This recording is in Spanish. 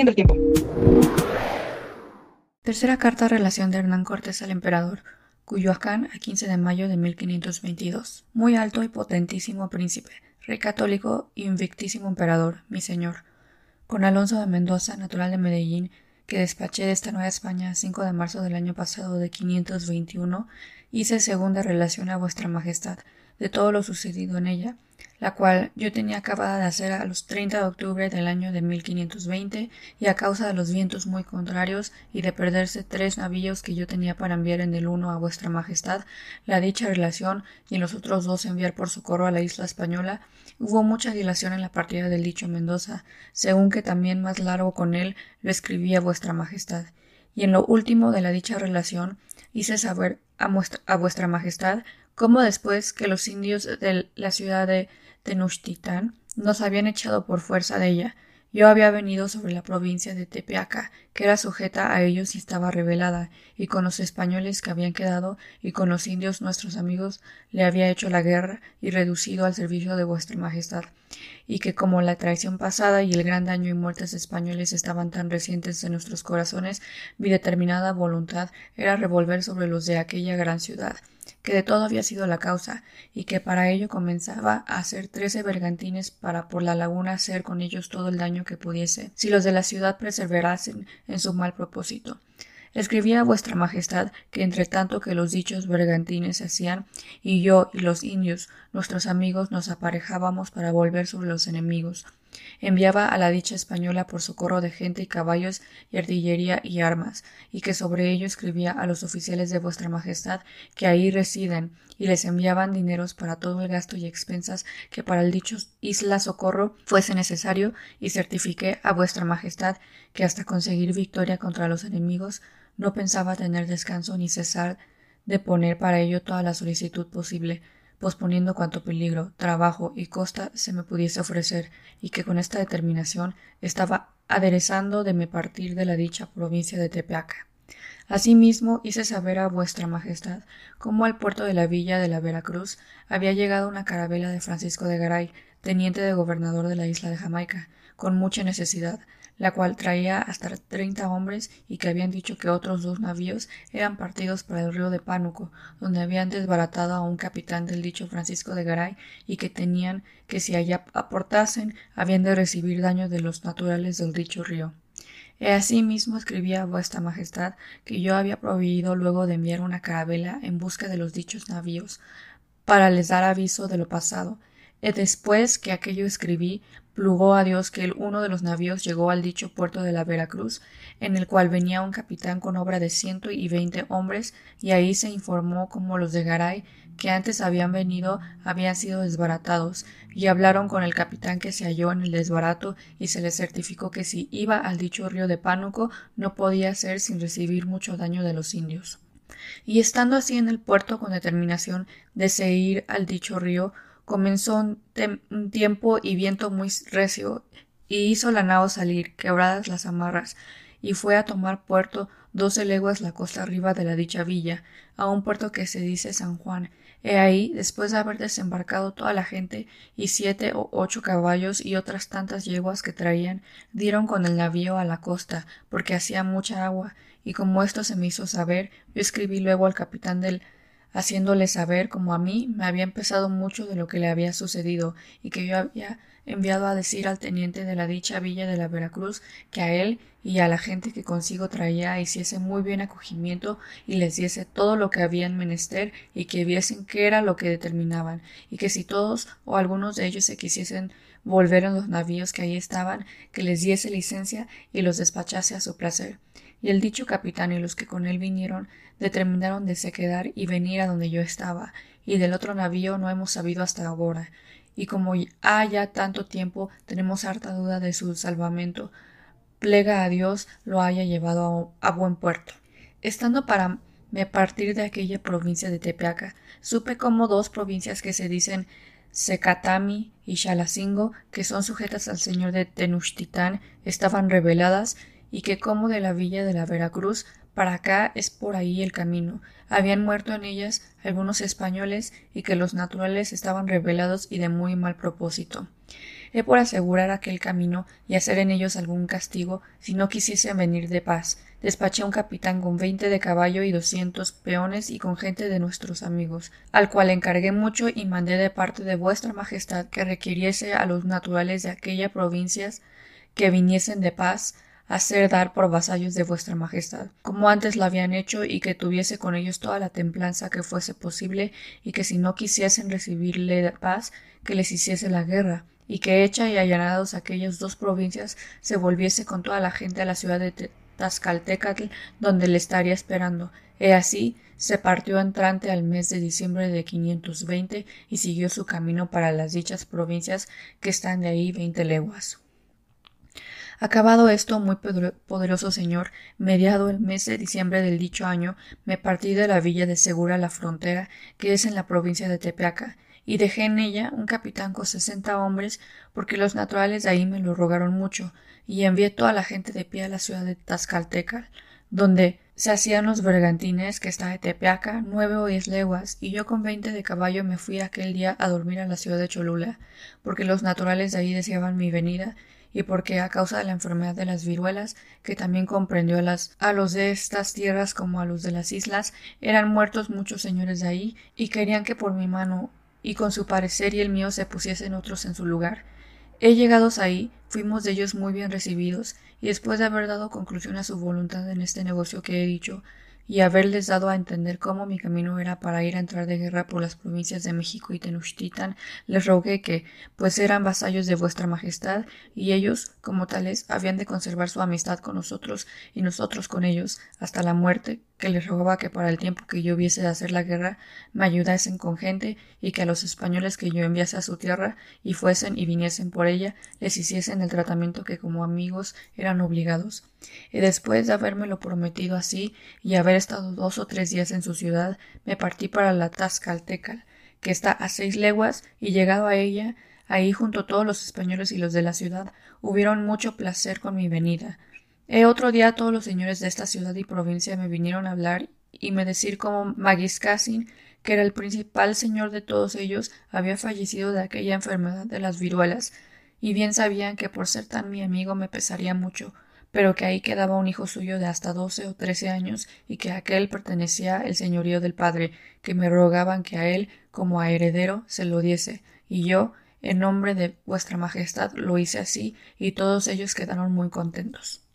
el tiempo. Tercera carta relación de Hernán Cortés al emperador, Cuyoacán a 15 de mayo de 1522. Muy alto y potentísimo príncipe, rey católico y invictísimo emperador, mi señor. Con Alonso de Mendoza, natural de Medellín, que despaché de esta Nueva España 5 de marzo del año pasado de 521, hice segunda relación a vuestra majestad de todo lo sucedido en ella, la cual yo tenía acabada de hacer a los 30 de octubre del año de 1520 y a causa de los vientos muy contrarios y de perderse tres navíos que yo tenía para enviar en el uno a vuestra majestad, la dicha relación y los otros dos enviar por socorro a la isla española, hubo mucha dilación en la partida del dicho Mendoza, según que también más largo con él lo escribí a vuestra majestad. Y en lo último de la dicha relación hice saber a, a vuestra majestad cómo después que los indios de la ciudad de Tenochtitlan nos habían echado por fuerza de ella. Yo había venido sobre la provincia de Tepeaca, que era sujeta a ellos y estaba rebelada, y con los españoles que habían quedado y con los indios nuestros amigos le había hecho la guerra y reducido al servicio de vuestra majestad, y que como la traición pasada y el gran daño y muertes españoles estaban tan recientes en nuestros corazones, mi determinada voluntad era revolver sobre los de aquella gran ciudad, que de todo había sido la causa, y que para ello comenzaba a hacer trece bergantines para por la laguna hacer con ellos todo el daño que pudiese, si los de la ciudad perseverasen en su mal propósito. Escribí a vuestra majestad que entre tanto que los dichos bergantines se hacían, y yo y los indios, nuestros amigos, nos aparejábamos para volver sobre los enemigos, enviaba a la dicha española por socorro de gente y caballos y artillería y armas, y que sobre ello escribía a los oficiales de vuestra majestad que ahí residen, y les enviaban dineros para todo el gasto y expensas que para el dicho isla socorro fuese necesario, y certifiqué a vuestra majestad que hasta conseguir victoria contra los enemigos no pensaba tener descanso ni cesar de poner para ello toda la solicitud posible, posponiendo cuanto peligro, trabajo y costa se me pudiese ofrecer, y que con esta determinación estaba aderezando de me partir de la dicha provincia de Tepeaca. Asimismo hice saber a vuestra majestad cómo al puerto de la villa de la Veracruz había llegado una carabela de Francisco de Garay, teniente de gobernador de la isla de Jamaica, con mucha necesidad, la cual traía hasta treinta hombres y que habían dicho que otros dos navíos eran partidos para el río de Pánuco, donde habían desbaratado a un capitán del dicho Francisco de Garay y que tenían que si allá aportasen habían de recibir daño de los naturales del dicho río. He asimismo escribía a vuestra majestad que yo había prohibido luego de enviar una carabela en busca de los dichos navíos, para les dar aviso de lo pasado, después que aquello escribí, plugó a Dios que el uno de los navíos llegó al dicho puerto de la Veracruz, en el cual venía un capitán con obra de ciento y veinte hombres, y ahí se informó como los de Garay, que antes habían venido, habían sido desbaratados, y hablaron con el capitán que se halló en el desbarato, y se le certificó que si iba al dicho río de Pánuco no podía ser sin recibir mucho daño de los indios. Y estando así en el puerto con determinación de se ir al dicho río, comenzó un, tiempo y viento muy recio, y hizo la nao salir, quebradas las amarras, y fue a tomar puerto doce leguas la costa arriba de la dicha villa, a un puerto que se dice San Juan. He ahí, después de haber desembarcado toda la gente y siete o ocho caballos y otras tantas yeguas que traían, dieron con el navío a la costa, porque hacía mucha agua, y como esto se me hizo saber, yo escribí luego al capitán del haciéndole saber como a mí me había empezado mucho de lo que le había sucedido y que yo había enviado a decir al teniente de la dicha villa de la Veracruz que a él y a la gente que consigo traía hiciese muy bien acogimiento y les diese todo lo que habían menester y que viesen qué era lo que determinaban y que si todos o algunos de ellos se quisiesen volver en los navíos que allí estaban que les diese licencia y los despachase a su placer y el dicho capitán y los que con él vinieron determinaron de se quedar y venir a donde yo estaba, y del otro navío no hemos sabido hasta ahora, y como ha ya tanto tiempo tenemos harta duda de su salvamento, plega a Dios lo haya llevado a, buen puerto. Estando para me partir de aquella provincia de Tepeaca, supe como dos provincias que se dicen Secatami y Xalacingo, que son sujetas al señor de Tenochtitlan, estaban rebeladas y que como de la villa de la Veracruz para acá es por ahí el camino. Habían muerto en ellas algunos españoles y que los naturales estaban rebelados y de muy mal propósito. He por asegurar aquel camino y hacer en ellos algún castigo si no quisiesen venir de paz. Despaché un capitán con veinte de caballo y doscientos peones y con gente de nuestros amigos, al cual encargué mucho y mandé de parte de vuestra majestad que requiriese a los naturales de aquella provincias que viniesen de paz hacer dar por vasallos de vuestra majestad, como antes lo habían hecho, y que tuviese con ellos toda la templanza que fuese posible, y que si no quisiesen recibirle paz, que les hiciese la guerra, y que hecha y allanados aquellas dos provincias se volviese con toda la gente a la ciudad de Tazcaltecatl, donde le estaría esperando. He así se partió entrante al mes de diciembre de 520 y siguió su camino para las dichas provincias que están de ahí veinte leguas. Acabado esto, muy poderoso señor, mediado el mes de diciembre del dicho año, me partí de la villa de Segura la frontera, que es en la provincia de Tepeaca, y dejé en ella un capitán con sesenta hombres, porque los naturales de ahí me lo rogaron mucho, y envié toda la gente de pie a la ciudad de Tazcalteca, donde se hacían los bergantines que está de Tepeaca, nueve o diez leguas, y yo con veinte de caballo me fui aquel día a dormir a la ciudad de Cholula, porque los naturales de ahí deseaban mi venida, y porque a causa de la enfermedad de las viruelas, que también comprendió a, las, a los de estas tierras como a los de las islas, eran muertos muchos señores de ahí, y querían que por mi mano y con su parecer y el mío se pusiesen otros en su lugar. He llegados ahí, fuimos de ellos muy bien recibidos, y después de haber dado conclusión a su voluntad en este negocio que he dicho, y haberles dado a entender cómo mi camino era para ir a entrar de guerra por las provincias de México y Tenochtitlan, les rogué que, pues eran vasallos de vuestra majestad, y ellos, como tales, habían de conservar su amistad con nosotros y nosotros con ellos, hasta la muerte, que les rogaba que para el tiempo que yo hubiese de hacer la guerra me ayudasen con gente y que a los españoles que yo enviase a su tierra y fuesen y viniesen por ella les hiciesen el tratamiento que como amigos eran obligados. Y después de habérmelo prometido así y haber estado dos o tres días en su ciudad, me partí para la Tazcaltecal, que está a seis leguas, y llegado a ella, ahí junto todos los españoles y los de la ciudad, hubieron mucho placer con mi venida, e otro día todos los señores de esta ciudad y provincia me vinieron a hablar y me decir cómo Magiscasin, que era el principal señor de todos ellos, había fallecido de aquella enfermedad de las viruelas, y bien sabían que por ser tan mi amigo me pesaría mucho, pero que ahí quedaba un hijo suyo de hasta doce o trece años y que a aquel pertenecía el señorío del padre, que me rogaban que a él, como a heredero, se lo diese, y yo, en nombre de vuestra majestad, lo hice así, y todos ellos quedaron muy contentos.